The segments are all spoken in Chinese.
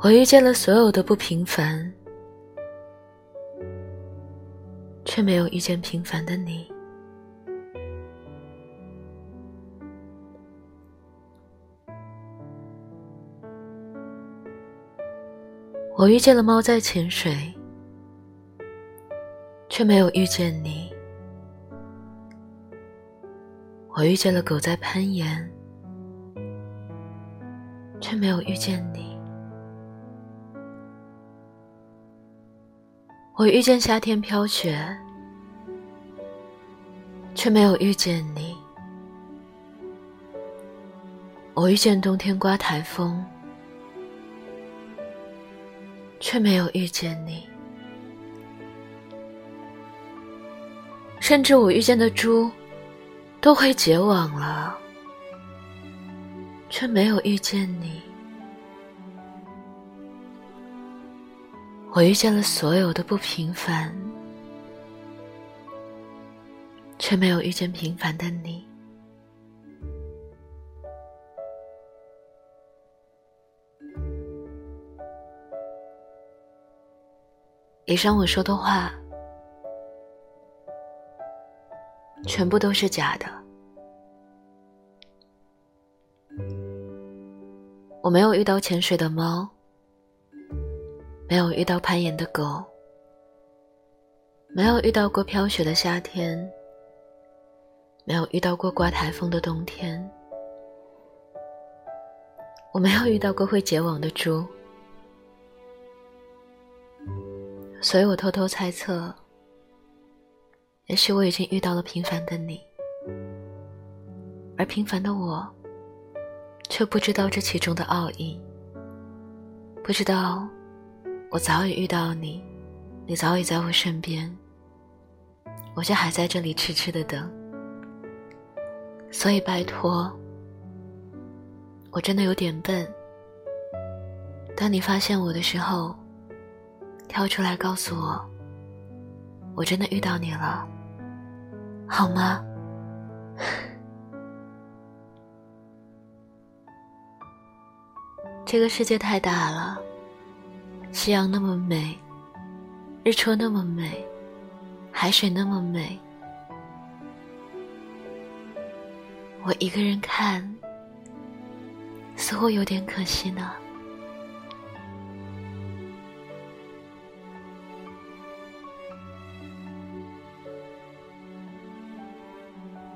我遇见了所有的不平凡，却没有遇见平凡的你。我遇见了猫在潜水，却没有遇见你。我遇见了狗在攀岩，却没有遇见你。我遇见夏天飘雪，却没有遇见你。我遇见冬天刮台风。却没有遇见你，甚至我遇见的猪都会结网了，却没有遇见你。我遇见了所有的不平凡，却没有遇见平凡的你。以上我说的话，全部都是假的。我没有遇到潜水的猫，没有遇到攀岩的狗，没有遇到过飘雪的夏天，没有遇到过刮台风的冬天，我没有遇到过会结网的猪。所以我偷偷猜测，也许我已经遇到了平凡的你，而平凡的我，却不知道这其中的奥义，不知道我早已遇到你，你早已在我身边，我却还在这里痴痴的等。所以拜托，我真的有点笨。当你发现我的时候。跳出来告诉我，我真的遇到你了，好吗？这个世界太大了，夕阳那么美，日出那么美，海水那么美，我一个人看，似乎有点可惜呢。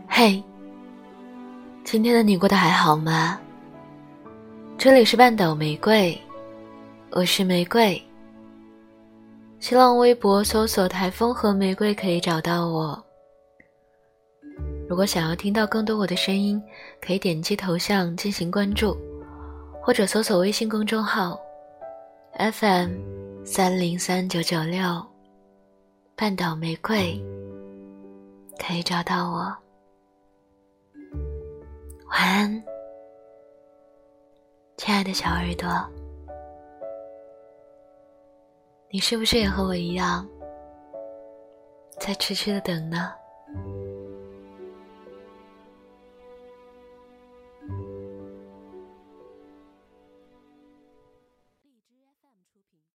嘿，今天的你过得还好吗？这里是半岛玫瑰，我是玫瑰。新浪微博搜索“台风和玫瑰”可以找到我。如果想要听到更多我的声音，可以点击头像进行关注，或者搜索微信公众号 “FM 三零三九九六半岛玫瑰”，可以找到我。晚安，亲爱的小耳朵。你是不是也和我一样，在痴痴的等呢？